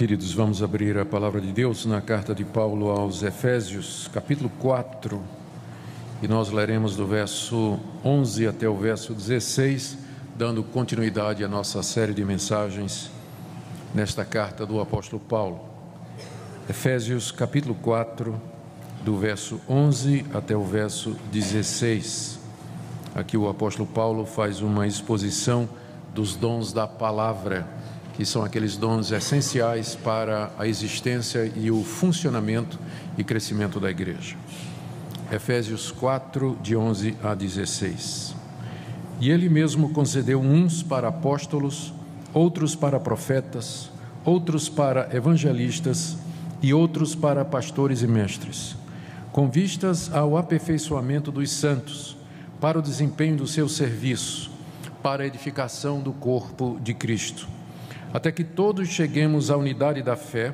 Queridos, vamos abrir a palavra de Deus na carta de Paulo aos Efésios, capítulo 4, e nós leremos do verso 11 até o verso 16, dando continuidade à nossa série de mensagens nesta carta do apóstolo Paulo. Efésios, capítulo 4, do verso 11 até o verso 16. Aqui o apóstolo Paulo faz uma exposição dos dons da palavra que são aqueles dons essenciais para a existência e o funcionamento e crescimento da igreja. Efésios 4, de 11 a 16. E ele mesmo concedeu uns para apóstolos, outros para profetas, outros para evangelistas e outros para pastores e mestres, com vistas ao aperfeiçoamento dos santos, para o desempenho do seu serviço, para a edificação do corpo de Cristo até que todos cheguemos à unidade da fé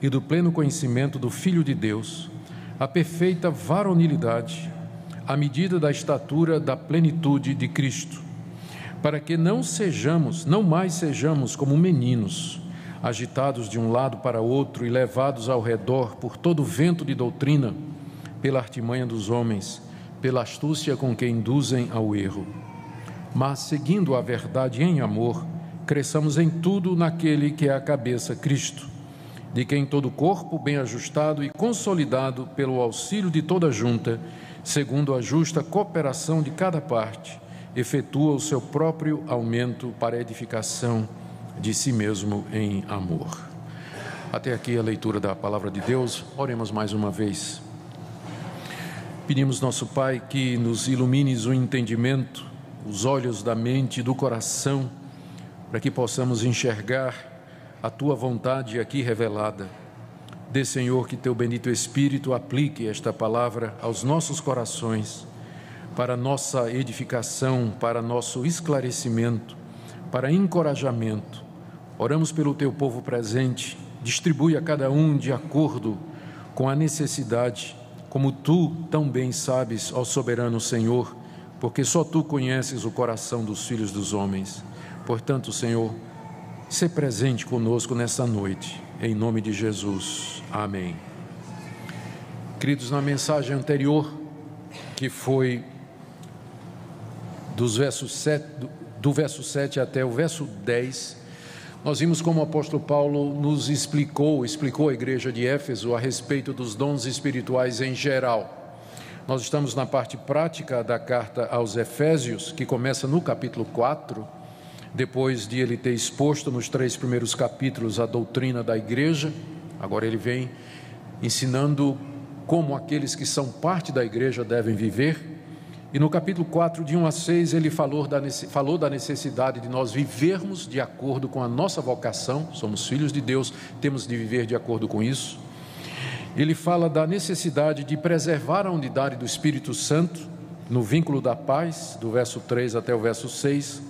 e do pleno conhecimento do Filho de Deus, à perfeita varonilidade, à medida da estatura da plenitude de Cristo, para que não sejamos, não mais sejamos como meninos, agitados de um lado para outro e levados ao redor por todo vento de doutrina, pela artimanha dos homens, pela astúcia com que induzem ao erro, mas seguindo a verdade em amor, cresçamos em tudo naquele que é a cabeça, Cristo, de quem todo corpo, bem ajustado e consolidado pelo auxílio de toda junta, segundo a justa cooperação de cada parte, efetua o seu próprio aumento para a edificação de si mesmo em amor. Até aqui a leitura da palavra de Deus. Oremos mais uma vez. Pedimos, nosso Pai, que nos ilumines o entendimento, os olhos da mente e do coração para que possamos enxergar a tua vontade aqui revelada. Dê, Senhor, que teu bendito Espírito aplique esta palavra aos nossos corações, para nossa edificação, para nosso esclarecimento, para encorajamento. Oramos pelo teu povo presente, distribui a cada um de acordo com a necessidade, como tu tão bem sabes, ó soberano Senhor, porque só tu conheces o coração dos filhos dos homens. Portanto, Senhor, se presente conosco nesta noite, em nome de Jesus. Amém. Queridos, na mensagem anterior, que foi dos versos 7, do verso 7 até o verso 10, nós vimos como o apóstolo Paulo nos explicou, explicou a igreja de Éfeso a respeito dos dons espirituais em geral. Nós estamos na parte prática da carta aos Efésios, que começa no capítulo 4, depois de ele ter exposto nos três primeiros capítulos a doutrina da igreja, agora ele vem ensinando como aqueles que são parte da igreja devem viver. E no capítulo 4, de 1 a 6, ele falou da, falou da necessidade de nós vivermos de acordo com a nossa vocação, somos filhos de Deus, temos de viver de acordo com isso. Ele fala da necessidade de preservar a unidade do Espírito Santo, no vínculo da paz, do verso 3 até o verso 6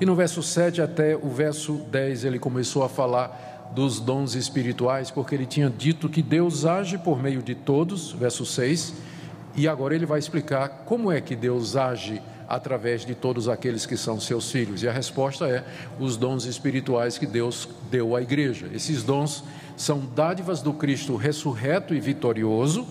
e no verso 7 até o verso 10 ele começou a falar dos dons espirituais, porque ele tinha dito que Deus age por meio de todos, verso 6, e agora ele vai explicar como é que Deus age através de todos aqueles que são seus filhos. E a resposta é os dons espirituais que Deus deu à igreja. Esses dons são dádivas do Cristo ressurreto e vitorioso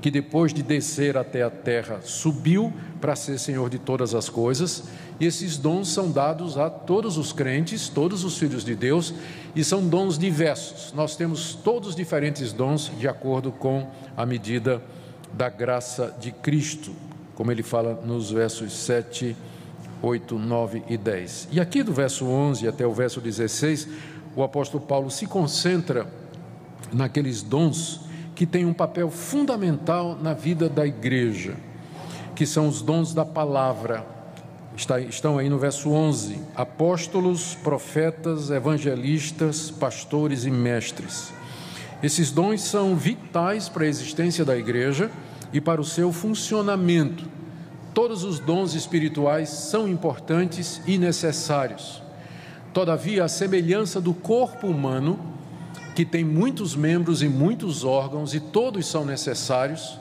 que depois de descer até a terra, subiu para ser Senhor de todas as coisas, e esses dons são dados a todos os crentes, todos os filhos de Deus, e são dons diversos. Nós temos todos diferentes dons de acordo com a medida da graça de Cristo, como ele fala nos versos 7, 8, 9 e 10. E aqui do verso 11 até o verso 16, o apóstolo Paulo se concentra naqueles dons que têm um papel fundamental na vida da igreja, que são os dons da palavra. Está, estão aí no verso 11: apóstolos, profetas, evangelistas, pastores e mestres. Esses dons são vitais para a existência da igreja e para o seu funcionamento. Todos os dons espirituais são importantes e necessários. Todavia, a semelhança do corpo humano, que tem muitos membros e muitos órgãos e todos são necessários,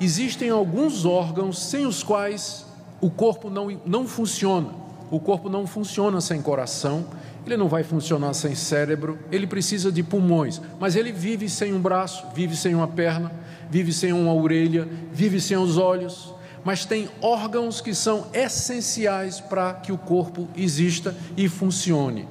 existem alguns órgãos sem os quais o corpo não, não funciona. O corpo não funciona sem coração ele não vai funcionar sem cérebro, ele precisa de pulmões, mas ele vive sem um braço, vive sem uma perna, vive sem uma orelha, vive sem os olhos, mas tem órgãos que são essenciais para que o corpo exista e funcione.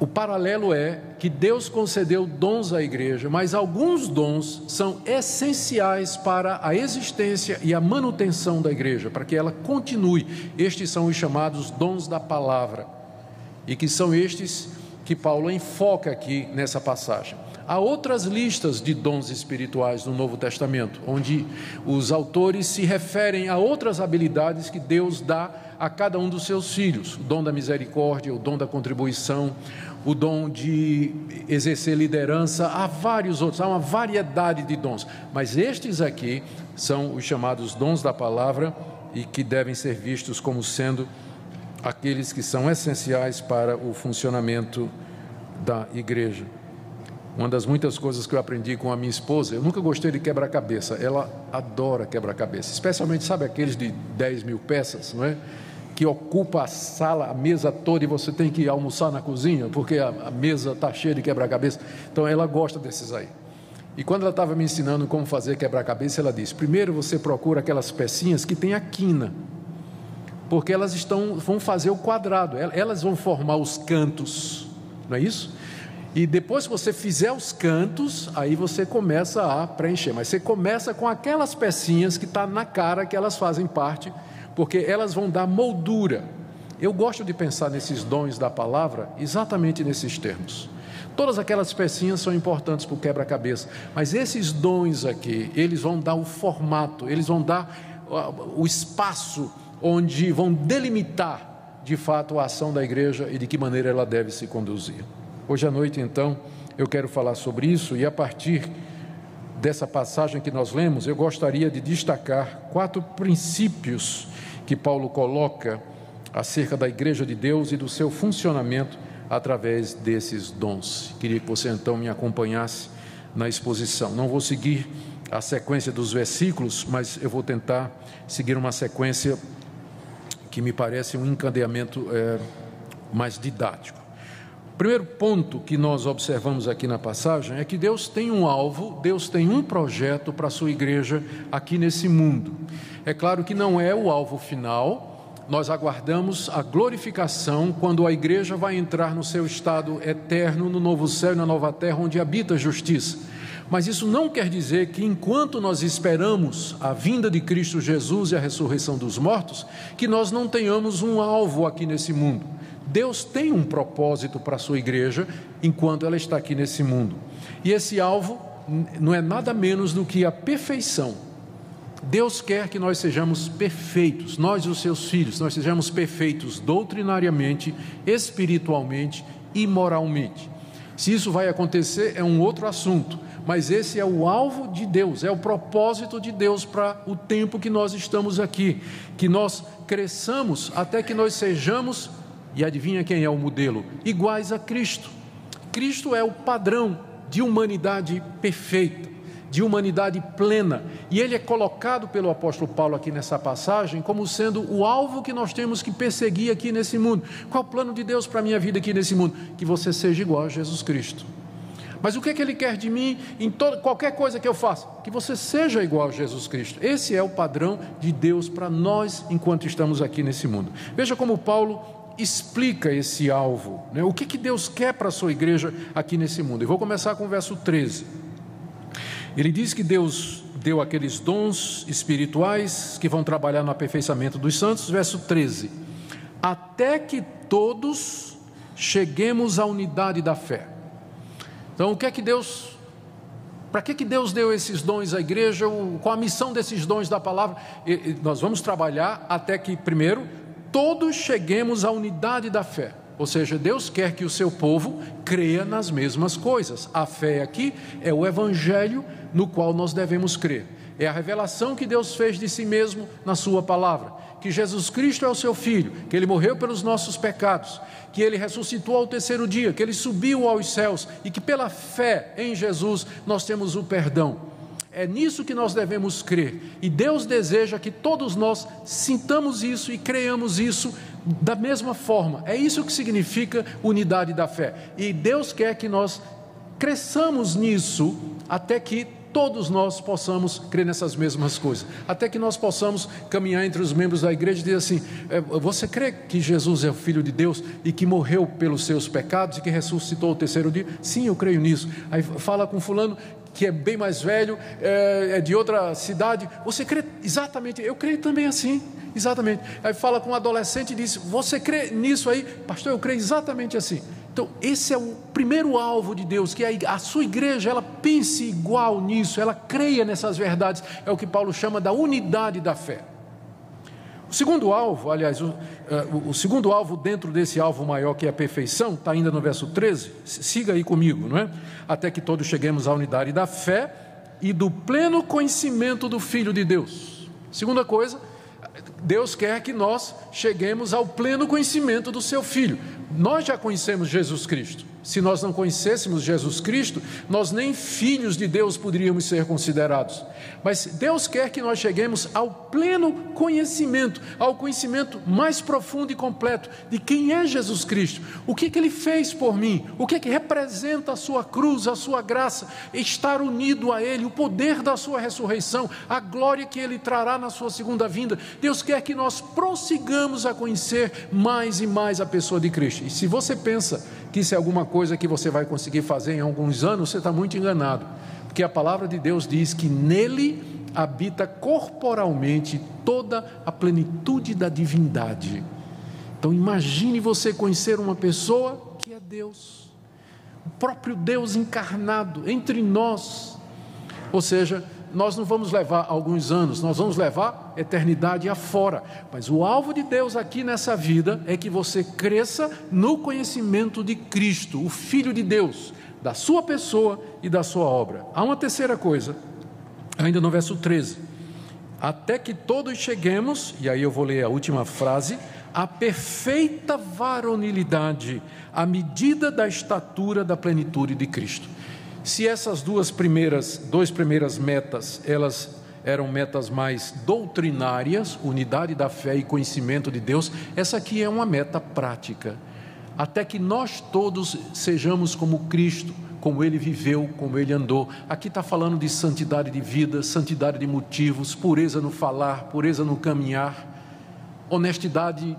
O paralelo é que Deus concedeu dons à igreja, mas alguns dons são essenciais para a existência e a manutenção da igreja, para que ela continue. Estes são os chamados dons da palavra, e que são estes que Paulo enfoca aqui nessa passagem. Há outras listas de dons espirituais no Novo Testamento, onde os autores se referem a outras habilidades que Deus dá a cada um dos seus filhos: o dom da misericórdia, o dom da contribuição, o dom de exercer liderança, há vários outros, há uma variedade de dons, mas estes aqui são os chamados dons da palavra e que devem ser vistos como sendo aqueles que são essenciais para o funcionamento da igreja. Uma das muitas coisas que eu aprendi com a minha esposa, eu nunca gostei de quebra-cabeça, ela adora quebra-cabeça, especialmente, sabe, aqueles de 10 mil peças, não é? Que ocupa a sala, a mesa toda e você tem que almoçar na cozinha, porque a, a mesa está cheia de quebra-cabeça. Então ela gosta desses aí. E quando ela estava me ensinando como fazer quebra-cabeça, ela disse: primeiro você procura aquelas pecinhas que tem a quina, porque elas estão, vão fazer o quadrado, elas vão formar os cantos, não é isso? E depois que você fizer os cantos, aí você começa a preencher. Mas você começa com aquelas pecinhas que está na cara que elas fazem parte, porque elas vão dar moldura. Eu gosto de pensar nesses dons da palavra exatamente nesses termos. Todas aquelas pecinhas são importantes para o quebra-cabeça, mas esses dons aqui, eles vão dar o formato, eles vão dar o espaço onde vão delimitar de fato a ação da igreja e de que maneira ela deve se conduzir. Hoje à noite, então, eu quero falar sobre isso e a partir dessa passagem que nós lemos, eu gostaria de destacar quatro princípios que Paulo coloca acerca da igreja de Deus e do seu funcionamento através desses dons. Queria que você então me acompanhasse na exposição. Não vou seguir a sequência dos versículos, mas eu vou tentar seguir uma sequência que me parece um encadeamento é, mais didático primeiro ponto que nós observamos aqui na passagem é que Deus tem um alvo, Deus tem um projeto para a sua igreja aqui nesse mundo. É claro que não é o alvo final, nós aguardamos a glorificação quando a igreja vai entrar no seu estado eterno, no novo céu e na nova terra, onde habita a justiça. Mas isso não quer dizer que enquanto nós esperamos a vinda de Cristo Jesus e a ressurreição dos mortos, que nós não tenhamos um alvo aqui nesse mundo. Deus tem um propósito para a sua igreja enquanto ela está aqui nesse mundo. E esse alvo não é nada menos do que a perfeição. Deus quer que nós sejamos perfeitos, nós os seus filhos, nós sejamos perfeitos doutrinariamente, espiritualmente e moralmente. Se isso vai acontecer é um outro assunto, mas esse é o alvo de Deus, é o propósito de Deus para o tempo que nós estamos aqui, que nós cresçamos até que nós sejamos e adivinha quem é o modelo? Iguais a Cristo. Cristo é o padrão de humanidade perfeita, de humanidade plena. E ele é colocado pelo apóstolo Paulo aqui nessa passagem como sendo o alvo que nós temos que perseguir aqui nesse mundo. Qual o plano de Deus para a minha vida aqui nesse mundo? Que você seja igual a Jesus Cristo. Mas o que, é que ele quer de mim em toda, qualquer coisa que eu faça? Que você seja igual a Jesus Cristo. Esse é o padrão de Deus para nós enquanto estamos aqui nesse mundo. Veja como Paulo explica esse alvo, né? o que, que Deus quer para a sua igreja aqui nesse mundo. Eu vou começar com o verso 13. Ele diz que Deus deu aqueles dons espirituais que vão trabalhar no aperfeiçoamento dos santos, verso 13. Até que todos cheguemos à unidade da fé. Então, o que é que Deus para que, que Deus deu esses dons à igreja? Qual a missão desses dons da palavra? E, nós vamos trabalhar até que, primeiro, todos cheguemos à unidade da fé. Ou seja, Deus quer que o seu povo creia nas mesmas coisas. A fé aqui é o evangelho no qual nós devemos crer. É a revelação que Deus fez de si mesmo na sua palavra, que Jesus Cristo é o seu filho, que ele morreu pelos nossos pecados, que ele ressuscitou ao terceiro dia, que ele subiu aos céus e que pela fé em Jesus nós temos o perdão. É nisso que nós devemos crer. E Deus deseja que todos nós sintamos isso e creamos isso da mesma forma. É isso que significa unidade da fé. E Deus quer que nós cresçamos nisso até que todos nós possamos crer nessas mesmas coisas, até que nós possamos caminhar entre os membros da igreja e dizer assim: é, você crê que Jesus é o Filho de Deus e que morreu pelos seus pecados e que ressuscitou o terceiro dia? Sim, eu creio nisso. Aí fala com Fulano que é bem mais velho, é, é de outra cidade. Você crê exatamente? Eu creio também assim. Exatamente. Aí fala com um adolescente e diz: Você crê nisso aí? Pastor, eu creio exatamente assim. Então, esse é o primeiro alvo de Deus, que a sua igreja ela pense igual nisso, ela creia nessas verdades, é o que Paulo chama da unidade da fé. O segundo alvo, aliás, o, eh, o, segundo alvo dentro desse alvo maior que é a perfeição, está ainda no verso 13, siga aí comigo, não é? Até que todos cheguemos à unidade da fé e do pleno conhecimento do Filho de Deus. Segunda coisa, Deus quer que nós cheguemos ao pleno conhecimento do seu Filho. Nós já conhecemos Jesus Cristo. Se nós não conhecêssemos Jesus Cristo, nós nem filhos de Deus poderíamos ser considerados. Mas Deus quer que nós cheguemos ao pleno conhecimento, ao conhecimento mais profundo e completo de quem é Jesus Cristo, o que, que Ele fez por mim, o que, que representa a Sua cruz, a Sua graça, estar unido a Ele, o poder da Sua ressurreição, a glória que Ele trará na Sua segunda vinda. Deus quer que nós prossigamos a conhecer mais e mais a pessoa de Cristo. E se você pensa que isso é alguma coisa que você vai conseguir fazer em alguns anos, você está muito enganado, porque a palavra de Deus diz que nele habita corporalmente toda a plenitude da divindade. Então imagine você conhecer uma pessoa que é Deus, o próprio Deus encarnado entre nós. Ou seja, nós não vamos levar alguns anos, nós vamos levar eternidade afora. Mas o alvo de Deus aqui nessa vida é que você cresça no conhecimento de Cristo, o Filho de Deus, da sua pessoa e da sua obra. Há uma terceira coisa, ainda no verso 13: até que todos cheguemos, e aí eu vou ler a última frase, a perfeita varonilidade, à medida da estatura da plenitude de Cristo. Se essas duas primeiras, duas primeiras metas, elas eram metas mais doutrinárias, unidade da fé e conhecimento de Deus, essa aqui é uma meta prática. Até que nós todos sejamos como Cristo, como ele viveu, como ele andou. Aqui está falando de santidade de vida, santidade de motivos, pureza no falar, pureza no caminhar, honestidade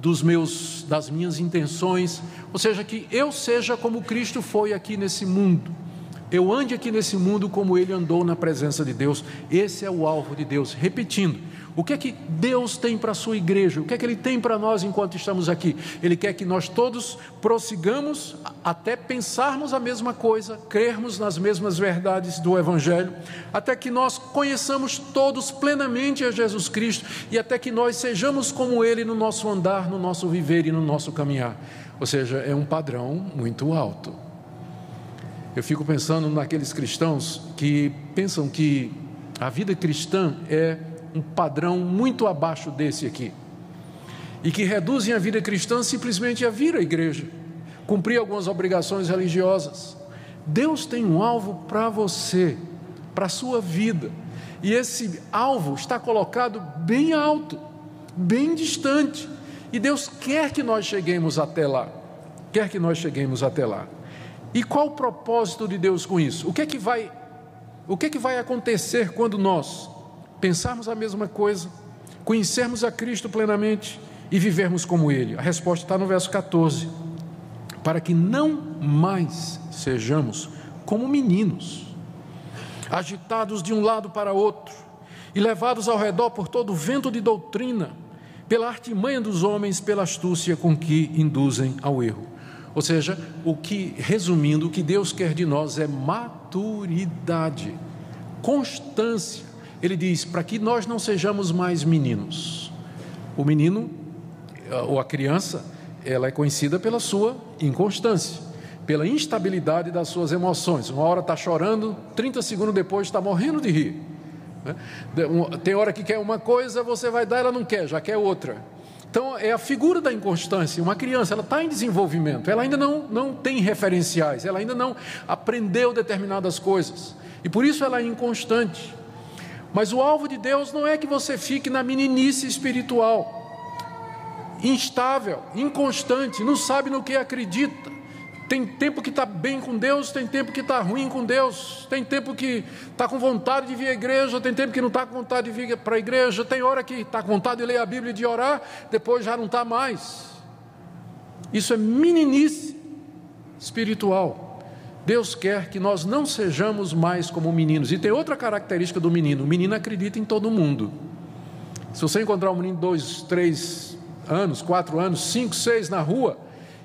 dos meus das minhas intenções, ou seja, que eu seja como Cristo foi aqui nesse mundo eu ande aqui nesse mundo como ele andou na presença de Deus. Esse é o alvo de Deus. Repetindo, o que é que Deus tem para a sua igreja? O que é que Ele tem para nós enquanto estamos aqui? Ele quer que nós todos prossigamos até pensarmos a mesma coisa, crermos nas mesmas verdades do Evangelho, até que nós conheçamos todos plenamente a Jesus Cristo e até que nós sejamos como Ele no nosso andar, no nosso viver e no nosso caminhar. Ou seja, é um padrão muito alto. Eu fico pensando naqueles cristãos que pensam que a vida cristã é um padrão muito abaixo desse aqui. E que reduzem a vida cristã simplesmente a vir à igreja, cumprir algumas obrigações religiosas. Deus tem um alvo para você, para a sua vida. E esse alvo está colocado bem alto, bem distante. E Deus quer que nós cheguemos até lá. Quer que nós cheguemos até lá. E qual o propósito de Deus com isso? O que é que vai o que é que vai acontecer quando nós pensarmos a mesma coisa, conhecermos a Cristo plenamente e vivermos como ele? A resposta está no verso 14. Para que não mais sejamos como meninos, agitados de um lado para outro e levados ao redor por todo o vento de doutrina, pela artimanha dos homens, pela astúcia com que induzem ao erro ou seja, o que, resumindo, o que Deus quer de nós é maturidade, constância. Ele diz: para que nós não sejamos mais meninos. O menino, ou a criança, ela é conhecida pela sua inconstância, pela instabilidade das suas emoções. Uma hora está chorando, 30 segundos depois está morrendo de rir. Né? Tem hora que quer uma coisa, você vai dar, ela não quer, já quer outra. Então, é a figura da inconstância. Uma criança, ela está em desenvolvimento, ela ainda não, não tem referenciais, ela ainda não aprendeu determinadas coisas. E por isso ela é inconstante. Mas o alvo de Deus não é que você fique na meninice espiritual, instável, inconstante, não sabe no que acredita. Tem tempo que está bem com Deus, tem tempo que está ruim com Deus, tem tempo que está com vontade de vir à igreja, tem tempo que não está com vontade de vir para a igreja, tem hora que está com vontade de ler a Bíblia e de orar, depois já não está mais. Isso é meninice espiritual. Deus quer que nós não sejamos mais como meninos. E tem outra característica do menino: o menino acredita em todo mundo. Se você encontrar um menino de dois, três anos, quatro anos, cinco, seis na rua,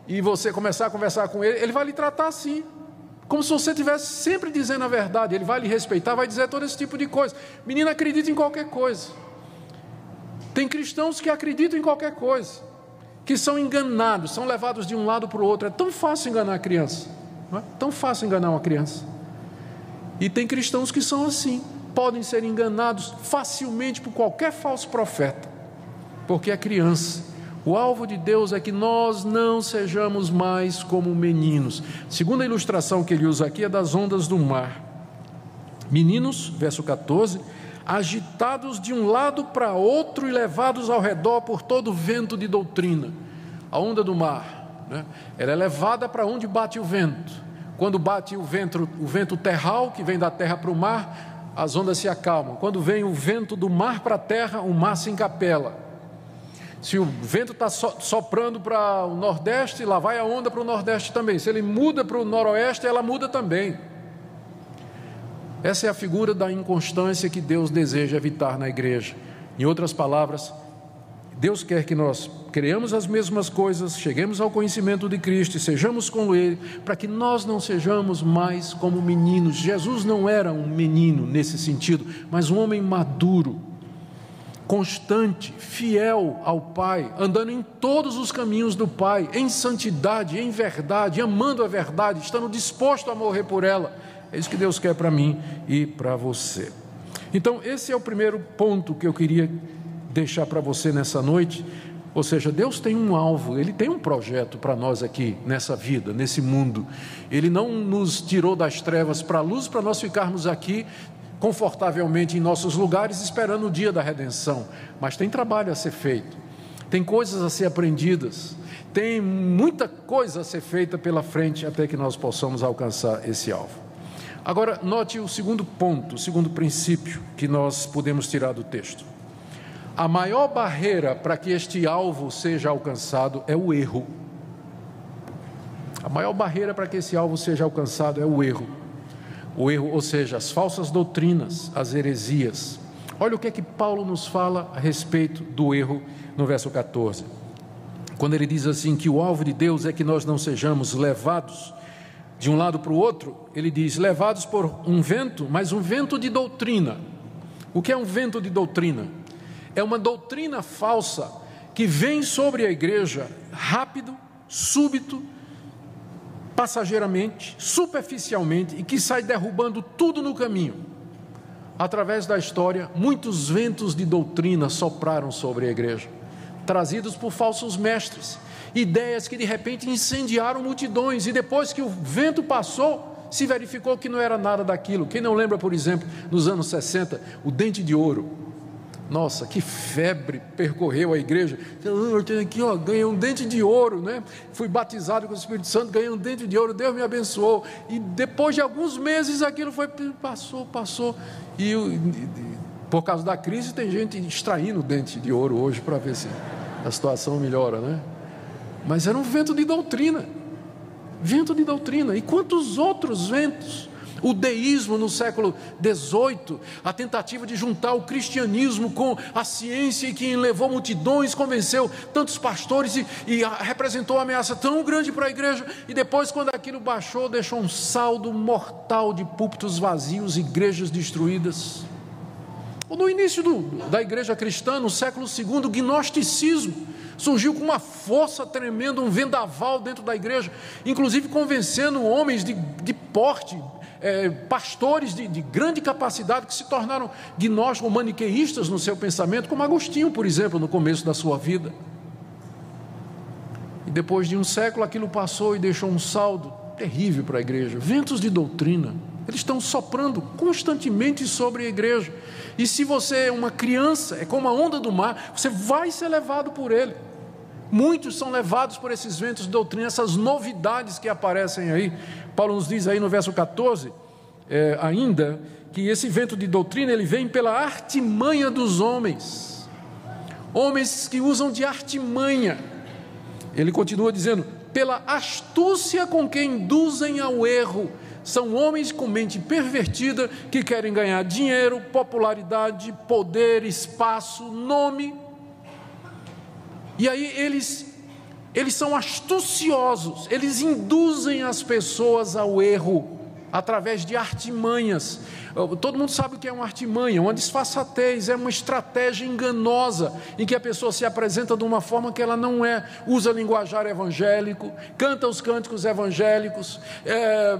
e você começar a conversar com ele, ele vai lhe tratar assim, como se você estivesse sempre dizendo a verdade. Ele vai lhe respeitar, vai dizer todo esse tipo de coisa. Menino acredita em qualquer coisa. Tem cristãos que acreditam em qualquer coisa, que são enganados, são levados de um lado para o outro. É tão fácil enganar a criança. Não é tão fácil enganar uma criança. E tem cristãos que são assim, podem ser enganados facilmente por qualquer falso profeta, porque é criança. O alvo de Deus é que nós não sejamos mais como meninos. Segunda ilustração que ele usa aqui é das ondas do mar. Meninos, verso 14, agitados de um lado para outro e levados ao redor por todo vento de doutrina. A onda do mar né? ela é levada para onde bate o vento. Quando bate o vento, o vento terral, que vem da terra para o mar, as ondas se acalmam. Quando vem o vento do mar para a terra, o mar se encapela. Se o vento está soprando para o nordeste, lá vai a onda para o nordeste também. Se ele muda para o noroeste, ela muda também. Essa é a figura da inconstância que Deus deseja evitar na igreja. Em outras palavras, Deus quer que nós creamos as mesmas coisas, cheguemos ao conhecimento de Cristo e sejamos com Ele, para que nós não sejamos mais como meninos. Jesus não era um menino nesse sentido, mas um homem maduro, constante, fiel ao Pai, andando em todos os caminhos do Pai, em santidade, em verdade, amando a verdade, estando disposto a morrer por ela. É isso que Deus quer para mim e para você. Então, esse é o primeiro ponto que eu queria deixar para você nessa noite. Ou seja, Deus tem um alvo, Ele tem um projeto para nós aqui, nessa vida, nesse mundo. Ele não nos tirou das trevas para a luz para nós ficarmos aqui confortavelmente em nossos lugares esperando o dia da redenção. Mas tem trabalho a ser feito, tem coisas a ser aprendidas, tem muita coisa a ser feita pela frente até que nós possamos alcançar esse alvo. Agora, note o segundo ponto, o segundo princípio que nós podemos tirar do texto. A maior barreira para que este alvo seja alcançado é o erro. A maior barreira para que esse alvo seja alcançado é o erro. O erro, ou seja, as falsas doutrinas, as heresias. Olha o que é que Paulo nos fala a respeito do erro no verso 14. Quando ele diz assim que o alvo de Deus é que nós não sejamos levados de um lado para o outro, ele diz levados por um vento, mas um vento de doutrina. O que é um vento de doutrina? é uma doutrina falsa que vem sobre a igreja rápido, súbito, passageiramente, superficialmente e que sai derrubando tudo no caminho. Através da história, muitos ventos de doutrina sopraram sobre a igreja, trazidos por falsos mestres, ideias que de repente incendiaram multidões e depois que o vento passou, se verificou que não era nada daquilo. Quem não lembra, por exemplo, nos anos 60, o dente de ouro? Nossa, que febre percorreu a igreja. Eu tenho aqui, ó, ganhei um dente de ouro, né? Fui batizado com o Espírito Santo, ganhei um dente de ouro, Deus me abençoou. E depois de alguns meses aquilo foi passou, passou. E, e por causa da crise tem gente extraindo o dente de ouro hoje para ver se a situação melhora, né? Mas era um vento de doutrina. Vento de doutrina. E quantos outros ventos? O deísmo no século XVIII, a tentativa de juntar o cristianismo com a ciência e que levou multidões, convenceu tantos pastores e, e representou uma ameaça tão grande para a igreja, e depois, quando aquilo baixou, deixou um saldo mortal de púlpitos vazios, igrejas destruídas. No início do, da igreja cristã, no século II, o gnosticismo surgiu com uma força tremenda, um vendaval dentro da igreja, inclusive convencendo homens de, de porte, é, pastores de, de, grande capacidade que se tornaram gnósticos maniqueístas no seu pensamento, como Agostinho, por exemplo, no começo da sua vida. E depois de um século aquilo passou e deixou um saldo terrível para a igreja ventos de doutrina Eles estão soprando constantemente sobre a igreja. E se você é uma criança, é como a onda do mar, você vai ser levado por ele. Muitos são levados por esses ventos de doutrina, essas novidades que aparecem aí. Paulo nos diz aí no verso 14, é, ainda, que esse vento de doutrina ele vem pela artimanha dos homens. Homens que usam de artimanha. Ele continua dizendo, pela astúcia com que induzem ao erro são homens com mente pervertida que querem ganhar dinheiro, popularidade, poder, espaço, nome. E aí eles eles são astuciosos, eles induzem as pessoas ao erro através de artimanhas. Todo mundo sabe o que é uma artimanha, uma disfarçatez, é uma estratégia enganosa em que a pessoa se apresenta de uma forma que ela não é, usa linguajar evangélico, canta os cânticos evangélicos, é,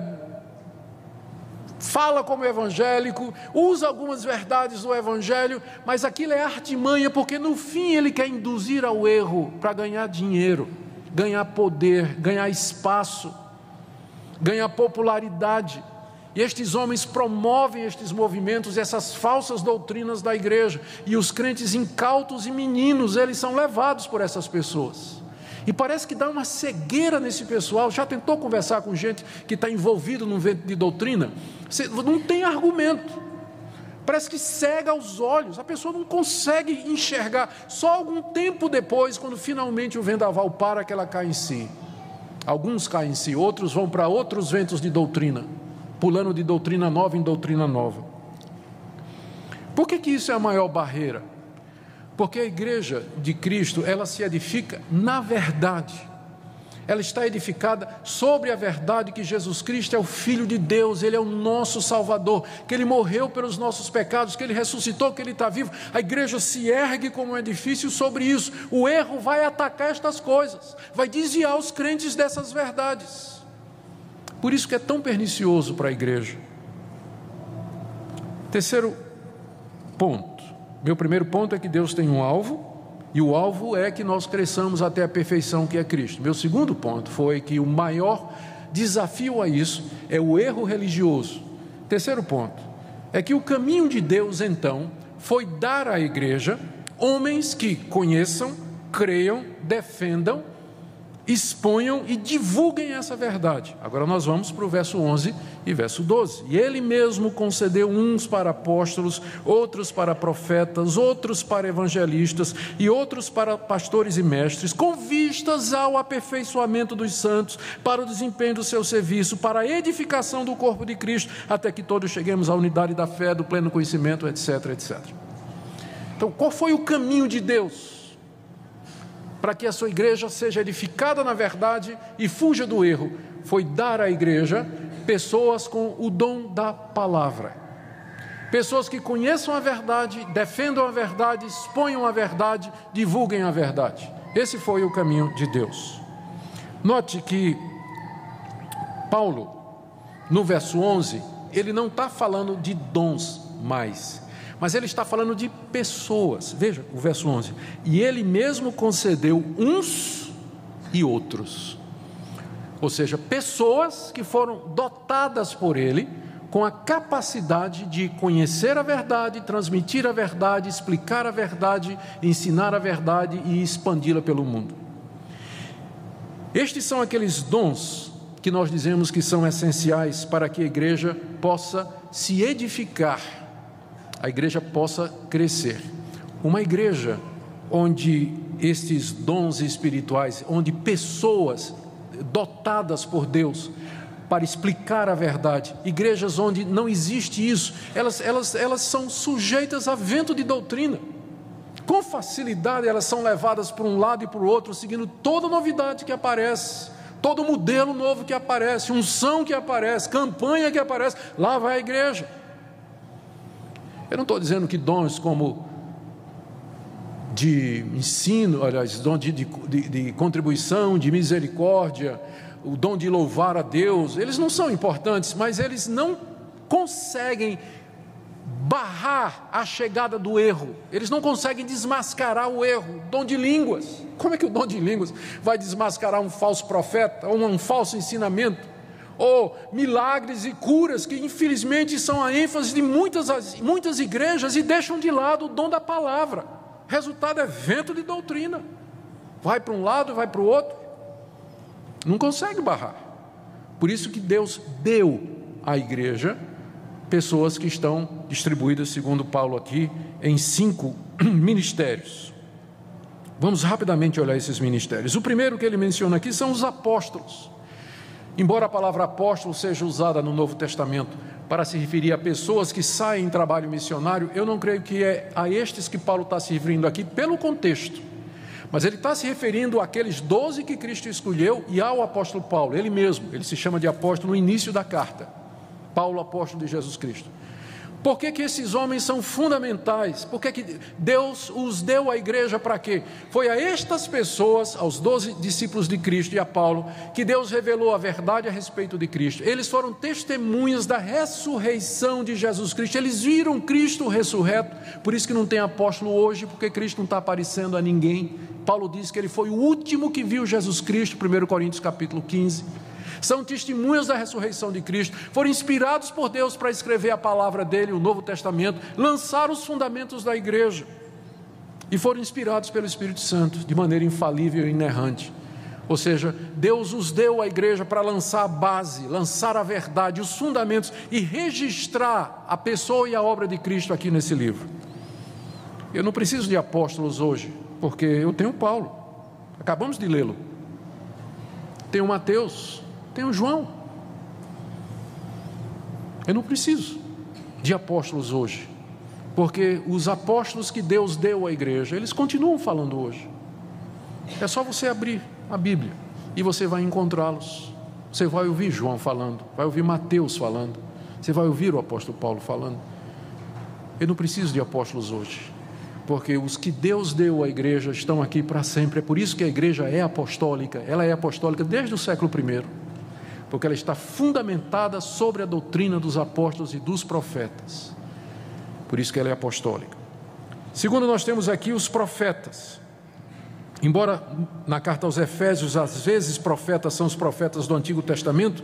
fala como evangélico, usa algumas verdades do evangelho, mas aquilo é artimanha, porque no fim ele quer induzir ao erro para ganhar dinheiro, ganhar poder, ganhar espaço, ganhar popularidade. E estes homens promovem estes movimentos, essas falsas doutrinas da igreja, e os crentes incautos e meninos, eles são levados por essas pessoas. E parece que dá uma cegueira nesse pessoal. Já tentou conversar com gente que está envolvido num vento de doutrina? Você não tem argumento. Parece que cega os olhos, a pessoa não consegue enxergar. Só algum tempo depois, quando finalmente o vendaval para, que ela cai em si. Alguns caem em si, outros vão para outros ventos de doutrina, pulando de doutrina nova em doutrina nova. Por que, que isso é a maior barreira? Porque a igreja de Cristo, ela se edifica na verdade. Ela está edificada sobre a verdade que Jesus Cristo é o Filho de Deus, Ele é o nosso Salvador, que Ele morreu pelos nossos pecados, que Ele ressuscitou, que Ele está vivo. A igreja se ergue como um edifício sobre isso. O erro vai atacar estas coisas, vai desviar os crentes dessas verdades. Por isso que é tão pernicioso para a igreja. Terceiro ponto meu primeiro ponto é que Deus tem um alvo, e o alvo é que nós cresçamos até a perfeição que é Cristo. Meu segundo ponto foi que o maior desafio a isso é o erro religioso. Terceiro ponto é que o caminho de Deus, então, foi dar à igreja homens que conheçam, creiam, defendam exponham e divulguem essa verdade. Agora nós vamos para o verso 11 e verso 12. E ele mesmo concedeu uns para apóstolos, outros para profetas, outros para evangelistas e outros para pastores e mestres, com vistas ao aperfeiçoamento dos santos, para o desempenho do seu serviço, para a edificação do corpo de Cristo, até que todos cheguemos à unidade da fé, do pleno conhecimento, etc, etc. Então, qual foi o caminho de Deus? Para que a sua igreja seja edificada na verdade e fuja do erro, foi dar à igreja pessoas com o dom da palavra. Pessoas que conheçam a verdade, defendam a verdade, exponham a verdade, divulguem a verdade. Esse foi o caminho de Deus. Note que Paulo, no verso 11, ele não está falando de dons mais, mas ele está falando de pessoas. Veja o verso 11: E ele mesmo concedeu uns e outros. Ou seja, pessoas que foram dotadas por ele com a capacidade de conhecer a verdade, transmitir a verdade, explicar a verdade, ensinar a verdade e expandi-la pelo mundo. Estes são aqueles dons que nós dizemos que são essenciais para que a igreja possa se edificar a igreja possa crescer. Uma igreja onde estes dons espirituais, onde pessoas dotadas por Deus para explicar a verdade, igrejas onde não existe isso, elas, elas, elas são sujeitas a vento de doutrina. Com facilidade elas são levadas para um lado e para o outro, seguindo toda novidade que aparece, todo modelo novo que aparece, unção que aparece, campanha que aparece, lá vai a igreja. Eu não estou dizendo que dons como de ensino, aliás, dom de, de, de, contribuição, de misericórdia, o dom de louvar a Deus, eles não são importantes, mas eles não conseguem barrar a chegada do erro, eles não conseguem desmascarar o erro. Dom de línguas, como é que o dom de línguas vai desmascarar um falso profeta ou um falso ensinamento? Ou milagres e curas, que infelizmente são a ênfase de muitas, muitas igrejas e deixam de lado o dom da palavra. Resultado é vento de doutrina. Vai para um lado, vai para o outro. Não consegue barrar. Por isso que Deus deu à igreja pessoas que estão distribuídas, segundo Paulo aqui, em cinco ministérios. Vamos rapidamente olhar esses ministérios. O primeiro que ele menciona aqui são os apóstolos. Embora a palavra apóstolo seja usada no Novo Testamento para se referir a pessoas que saem em trabalho missionário, eu não creio que é a estes que Paulo está se referindo aqui, pelo contexto. Mas ele está se referindo àqueles doze que Cristo escolheu e ao apóstolo Paulo, ele mesmo, ele se chama de apóstolo no início da carta. Paulo, apóstolo de Jesus Cristo. Por que, que esses homens são fundamentais? Por que, que Deus os deu à igreja para quê? Foi a estas pessoas, aos doze discípulos de Cristo e a Paulo, que Deus revelou a verdade a respeito de Cristo. Eles foram testemunhas da ressurreição de Jesus Cristo. Eles viram Cristo ressurreto, por isso que não tem apóstolo hoje, porque Cristo não está aparecendo a ninguém. Paulo diz que ele foi o último que viu Jesus Cristo, 1 Coríntios capítulo 15 são testemunhas da ressurreição de Cristo, foram inspirados por Deus para escrever a palavra dele, o Novo Testamento, lançar os fundamentos da igreja e foram inspirados pelo Espírito Santo de maneira infalível e inerrante. Ou seja, Deus os deu à igreja para lançar a base, lançar a verdade, os fundamentos e registrar a pessoa e a obra de Cristo aqui nesse livro. Eu não preciso de apóstolos hoje, porque eu tenho Paulo, acabamos de lê-lo. Tenho Mateus, tem o João. Eu não preciso de apóstolos hoje, porque os apóstolos que Deus deu à igreja, eles continuam falando hoje. É só você abrir a Bíblia e você vai encontrá-los. Você vai ouvir João falando, vai ouvir Mateus falando, você vai ouvir o apóstolo Paulo falando. Eu não preciso de apóstolos hoje, porque os que Deus deu à igreja estão aqui para sempre. É por isso que a igreja é apostólica, ela é apostólica desde o século I porque ela está fundamentada sobre a doutrina dos apóstolos e dos profetas. Por isso que ela é apostólica. Segundo, nós temos aqui os profetas. Embora na carta aos Efésios, às vezes profetas são os profetas do Antigo Testamento,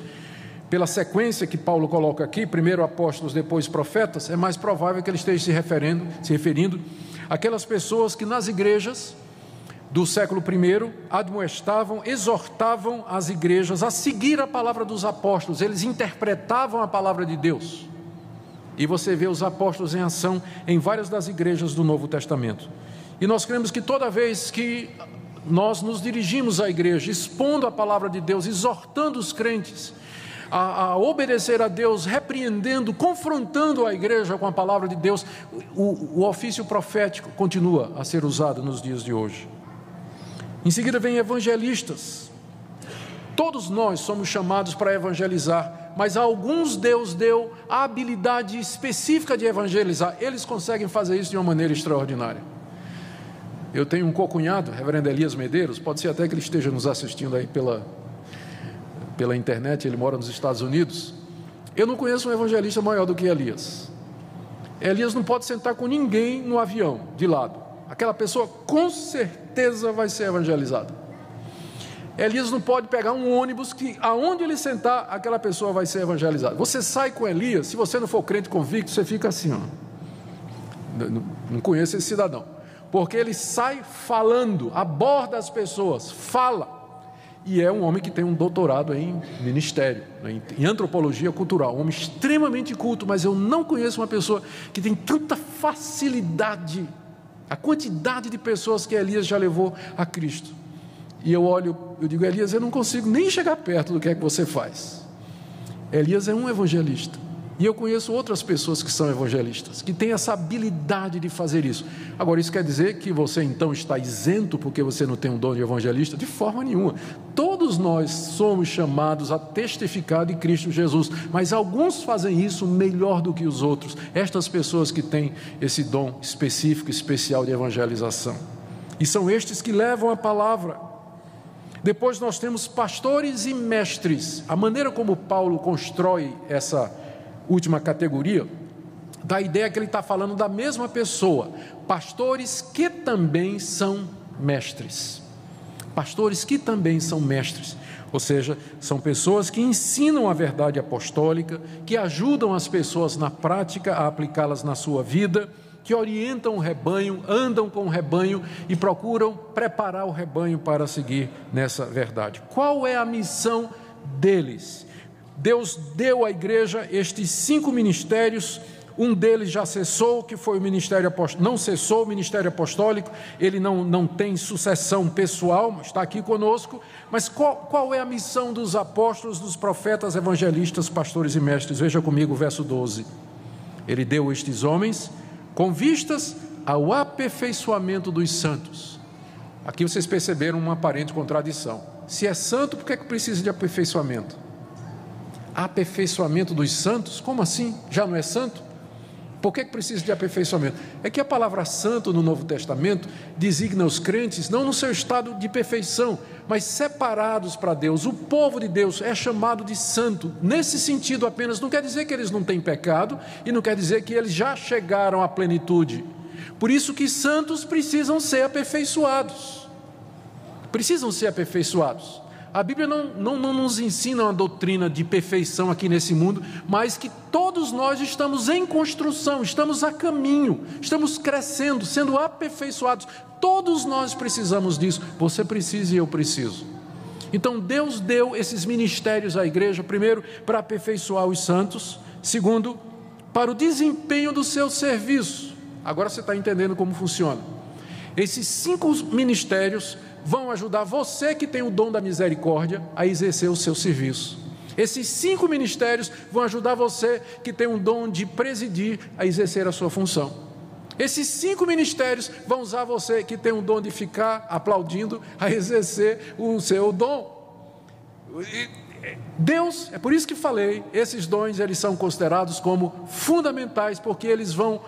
pela sequência que Paulo coloca aqui, primeiro apóstolos, depois profetas, é mais provável que ele esteja se referindo, se referindo àquelas pessoas que nas igrejas do século I admoestavam, exortavam as igrejas a seguir a palavra dos apóstolos, eles interpretavam a palavra de Deus. E você vê os apóstolos em ação em várias das igrejas do Novo Testamento. E nós cremos que toda vez que nós nos dirigimos à igreja, expondo a palavra de Deus, exortando os crentes a, a obedecer a Deus, repreendendo, confrontando a igreja com a palavra de Deus, o, o ofício profético continua a ser usado nos dias de hoje. Em seguida vem evangelistas. Todos nós somos chamados para evangelizar, mas a alguns Deus deu a habilidade específica de evangelizar. Eles conseguem fazer isso de uma maneira extraordinária. Eu tenho um cocunhado, reverendo Elias Medeiros, pode ser até que ele esteja nos assistindo aí pela, pela internet, ele mora nos Estados Unidos. Eu não conheço um evangelista maior do que Elias. Elias não pode sentar com ninguém no avião, de lado aquela pessoa com certeza vai ser evangelizada. Elias não pode pegar um ônibus que aonde ele sentar, aquela pessoa vai ser evangelizada. Você sai com Elias, se você não for crente convicto, você fica assim, ó. Não, conheço esse cidadão. Porque ele sai falando, aborda as pessoas, fala. E é um homem que tem um doutorado em ministério, né, em antropologia cultural, um homem extremamente culto, mas eu não conheço uma pessoa que tem tanta facilidade a quantidade de pessoas que Elias já levou a Cristo. E eu olho, eu digo, Elias, eu não consigo nem chegar perto do que é que você faz. Elias é um evangelista. E eu conheço outras pessoas que são evangelistas, que têm essa habilidade de fazer isso. Agora, isso quer dizer que você então está isento porque você não tem um dom de evangelista? De forma nenhuma. Todos nós somos chamados a testificar de Cristo Jesus, mas alguns fazem isso melhor do que os outros. Estas pessoas que têm esse dom específico, especial de evangelização. E são estes que levam a palavra. Depois nós temos pastores e mestres. A maneira como Paulo constrói essa última categoria, dá a ideia que ele está falando da mesma pessoa, pastores que também são mestres. Pastores que também são mestres. Ou seja, são pessoas que ensinam a verdade apostólica, que ajudam as pessoas na prática a aplicá-las na sua vida, que orientam o rebanho, andam com o rebanho e procuram preparar o rebanho para seguir nessa verdade. Qual é a missão deles? Deus deu à igreja estes cinco ministérios um deles já cessou, que foi o ministério apostólico, não cessou o ministério apostólico, ele não, não tem sucessão pessoal, está aqui conosco. Mas qual, qual é a missão dos apóstolos, dos profetas, evangelistas, pastores e mestres? Veja comigo o verso 12. Ele deu estes homens com vistas ao aperfeiçoamento dos santos. Aqui vocês perceberam uma aparente contradição. Se é santo, por que, é que precisa de aperfeiçoamento? Aperfeiçoamento dos santos? Como assim? Já não é santo? Por que, precisa de aperfeiçoamento? É que a palavra santo no Novo Testamento designa os crentes não no seu estado de perfeição, mas separados para Deus. O povo de Deus é chamado de santo. Nesse sentido apenas, não quer dizer que eles não têm pecado e não quer dizer que eles já chegaram à plenitude. Por isso que santos precisam ser aperfeiçoados. Precisam ser aperfeiçoados. A Bíblia não, não, não nos ensina uma doutrina de perfeição aqui nesse mundo, mas que todos nós estamos em construção, estamos a caminho, estamos crescendo, sendo aperfeiçoados. Todos nós precisamos disso. Você precisa e eu preciso. Então Deus deu esses ministérios à igreja, primeiro, para aperfeiçoar os santos, segundo, para o desempenho do seu serviço. Agora você está entendendo como funciona. Esses cinco ministérios vão ajudar você que tem o dom da misericórdia a exercer o seu serviço. Esses cinco ministérios vão ajudar você que tem um dom de presidir a exercer a sua função. Esses cinco ministérios vão usar você que tem um dom de ficar aplaudindo a exercer o seu dom. Deus, é por isso que falei, esses dons eles são considerados como fundamentais porque eles vão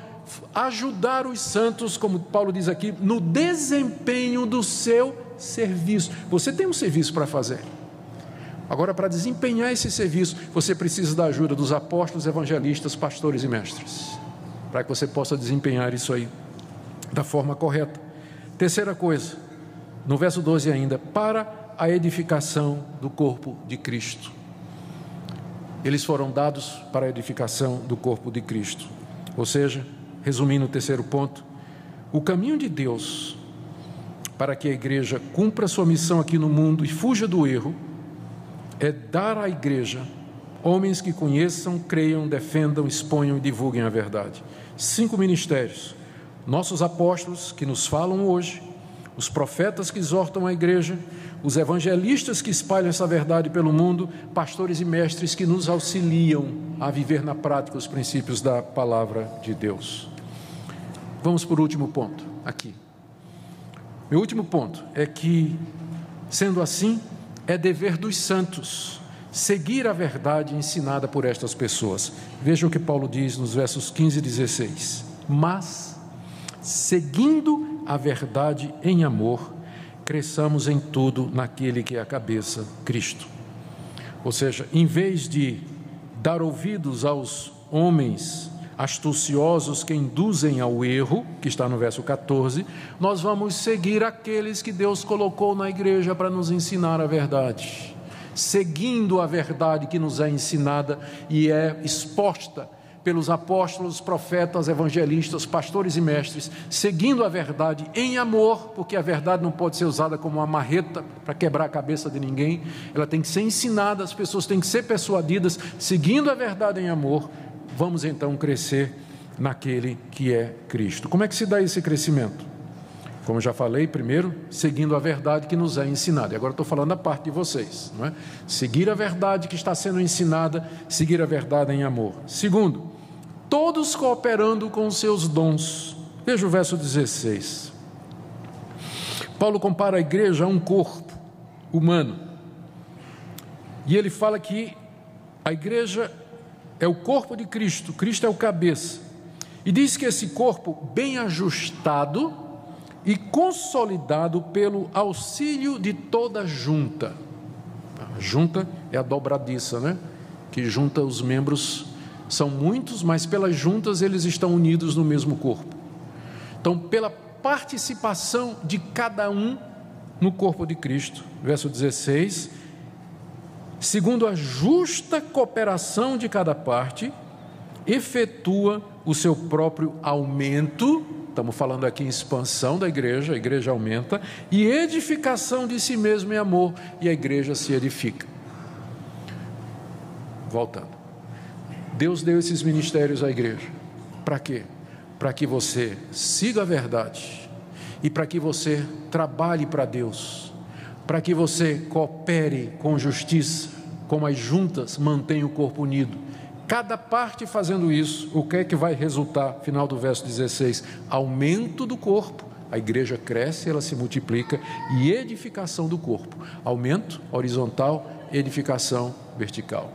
ajudar os santos, como Paulo diz aqui, no desempenho do seu serviço. Você tem um serviço para fazer. Agora, para desempenhar esse serviço, você precisa da ajuda dos apóstolos, evangelistas, pastores e mestres, para que você possa desempenhar isso aí da forma correta. Terceira coisa, no verso 12 ainda, para a edificação do corpo de Cristo. Eles foram dados para a edificação do corpo de Cristo. Ou seja, resumindo o terceiro ponto, o caminho de Deus para que a igreja cumpra sua missão aqui no mundo e fuja do erro é dar à igreja homens que conheçam, creiam, defendam, exponham e divulguem a verdade. Cinco ministérios. Nossos apóstolos que nos falam hoje, os profetas que exortam a igreja, os evangelistas que espalham essa verdade pelo mundo, pastores e mestres que nos auxiliam a viver na prática os princípios da palavra de Deus. Vamos por último ponto, aqui. Meu último ponto é que, sendo assim, é dever dos santos seguir a verdade ensinada por estas pessoas. Veja o que Paulo diz nos versos 15 e 16. Mas, seguindo a verdade em amor, cresçamos em tudo naquele que é a cabeça, Cristo. Ou seja, em vez de dar ouvidos aos homens astuciosos que induzem ao erro, que está no verso 14, nós vamos seguir aqueles que Deus colocou na igreja para nos ensinar a verdade. Seguindo a verdade que nos é ensinada e é exposta pelos apóstolos, profetas, evangelistas, pastores e mestres, seguindo a verdade em amor, porque a verdade não pode ser usada como uma marreta para quebrar a cabeça de ninguém, ela tem que ser ensinada, as pessoas têm que ser persuadidas, seguindo a verdade em amor, vamos então crescer naquele que é Cristo. Como é que se dá esse crescimento? Como já falei, primeiro, seguindo a verdade que nos é ensinada. E agora estou falando da parte de vocês, não é? Seguir a verdade que está sendo ensinada, seguir a verdade em amor. Segundo, todos cooperando com os seus dons. Veja o verso 16. Paulo compara a igreja a um corpo humano. E ele fala que a igreja é o corpo de Cristo, Cristo é o cabeça. E diz que esse corpo, bem ajustado e consolidado pelo auxílio de toda junta. A junta é a dobradiça, né? Que junta os membros, são muitos, mas pelas juntas eles estão unidos no mesmo corpo. Então, pela participação de cada um no corpo de Cristo, verso 16, segundo a justa cooperação de cada parte, efetua o seu próprio aumento, estamos falando aqui em expansão da igreja, a igreja aumenta, e edificação de si mesmo em amor, e a igreja se edifica. Voltando. Deus deu esses ministérios à igreja. Para quê? Para que você siga a verdade e para que você trabalhe para Deus, para que você coopere com justiça, como as juntas mantêm o corpo unido. Cada parte fazendo isso, o que é que vai resultar? Final do verso 16: aumento do corpo. A igreja cresce, ela se multiplica e edificação do corpo. Aumento horizontal, edificação vertical.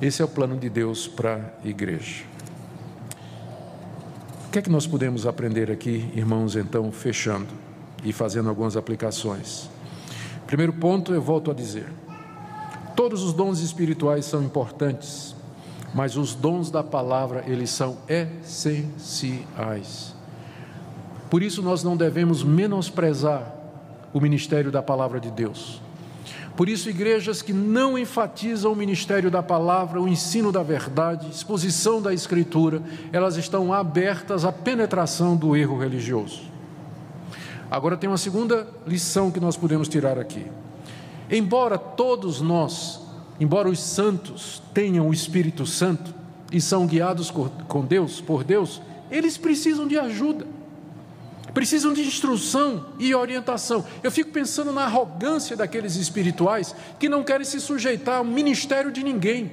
Esse é o plano de Deus para a igreja. O que é que nós podemos aprender aqui, irmãos, então, fechando e fazendo algumas aplicações? Primeiro ponto, eu volto a dizer: todos os dons espirituais são importantes, mas os dons da palavra, eles são essenciais. Por isso, nós não devemos menosprezar o ministério da palavra de Deus. Por isso, igrejas que não enfatizam o ministério da palavra, o ensino da verdade, exposição da escritura, elas estão abertas à penetração do erro religioso. Agora tem uma segunda lição que nós podemos tirar aqui. Embora todos nós, embora os santos tenham o Espírito Santo e são guiados com Deus, por Deus, eles precisam de ajuda precisam de instrução e orientação. Eu fico pensando na arrogância daqueles espirituais que não querem se sujeitar ao ministério de ninguém.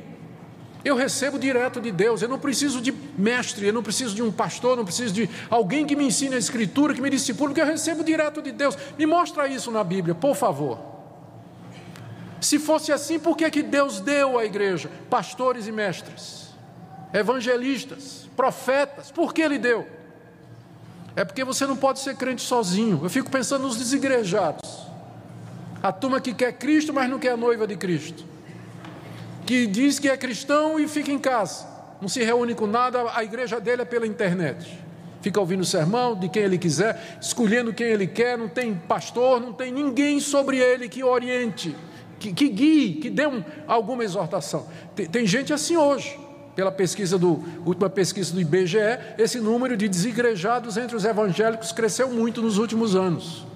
Eu recebo direto de Deus, eu não preciso de mestre, eu não preciso de um pastor, não preciso de alguém que me ensine a escritura, que me discipule, porque eu recebo direto de Deus. Me mostra isso na Bíblia, por favor. Se fosse assim, por que, que Deus deu à igreja pastores e mestres, evangelistas, profetas? Por que Ele deu? É porque você não pode ser crente sozinho. Eu fico pensando nos desigrejados. A turma que quer Cristo, mas não quer a noiva de Cristo. Que diz que é cristão e fica em casa. Não se reúne com nada, a igreja dele é pela internet. Fica ouvindo sermão de quem ele quiser, escolhendo quem ele quer, não tem pastor, não tem ninguém sobre ele que oriente, que, que guie, que dê um, alguma exortação. Tem, tem gente assim hoje pela pesquisa do última pesquisa do IBGE, esse número de desigrejados entre os evangélicos cresceu muito nos últimos anos.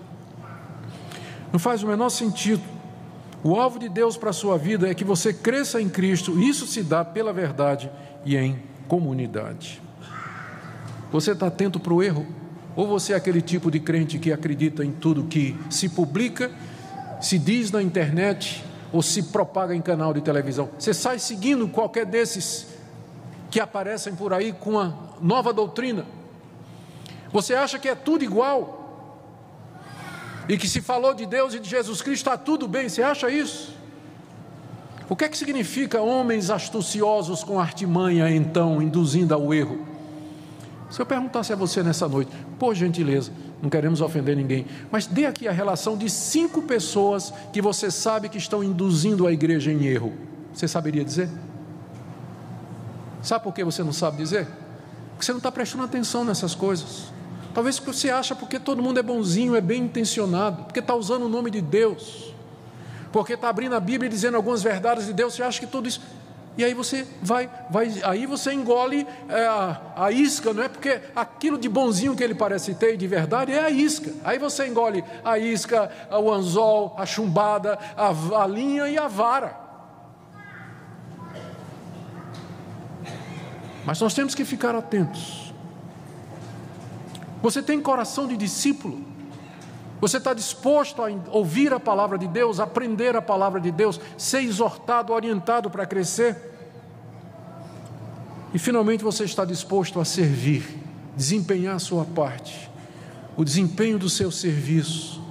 Não faz o menor sentido. O alvo de Deus para a sua vida é que você cresça em Cristo, isso se dá pela verdade e em comunidade. Você está atento para o erro? Ou você é aquele tipo de crente que acredita em tudo que se publica, se diz na internet ou se propaga em canal de televisão? Você sai seguindo qualquer desses que aparecem por aí com a nova doutrina. Você acha que é tudo igual? E que se falou de Deus e de Jesus Cristo está tudo bem, você acha isso? O que é que significa homens astuciosos com artimanha, então, induzindo ao erro? Se eu perguntasse a você nessa noite, por gentileza, não queremos ofender ninguém, mas dê aqui a relação de cinco pessoas que você sabe que estão induzindo a igreja em erro. Você saberia dizer? Sabe por que você não sabe dizer? Porque você não está prestando atenção nessas coisas. Talvez você acha porque todo mundo é bonzinho, é bem intencionado, porque está usando o nome de Deus, porque está abrindo a Bíblia e dizendo algumas verdades de Deus, você acha que tudo isso. E aí você vai, vai aí você engole é, a, a, isca, não é? Porque aquilo de bonzinho que ele parece ter de verdade é a isca. Aí você engole a isca, o anzol, a chumbada, a, a linha e a vara. Mas nós temos que ficar atentos. Você tem coração de discípulo? Você está disposto a ouvir a palavra de Deus, aprender a palavra de Deus, ser exortado, orientado para crescer? E finalmente você está disposto a servir, desempenhar a sua parte, o desempenho do seu serviço,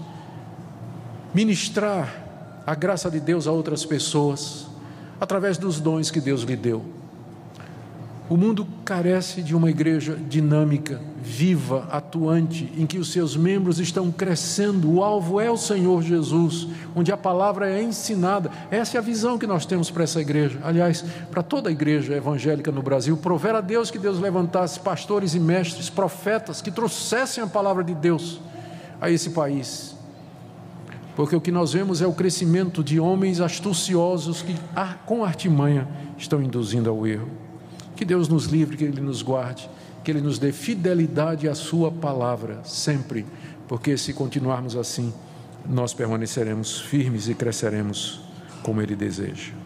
ministrar a graça de Deus a outras pessoas, através dos dons que Deus lhe deu. O mundo carece de uma igreja dinâmica, viva, atuante, em que os seus membros estão crescendo. O alvo é o Senhor Jesus, onde a palavra é ensinada. Essa é a visão que nós temos para essa igreja. Aliás, para toda a igreja evangélica no Brasil, prover a Deus que Deus levantasse pastores e mestres, profetas que trouxessem a palavra de Deus a esse país. porque o que nós vemos é o crescimento de homens astuciosos que, com artimanha, estão induzindo ao erro. Que Deus nos livre, que Ele nos guarde, que Ele nos dê fidelidade à Sua palavra, sempre, porque se continuarmos assim, nós permaneceremos firmes e cresceremos como Ele deseja.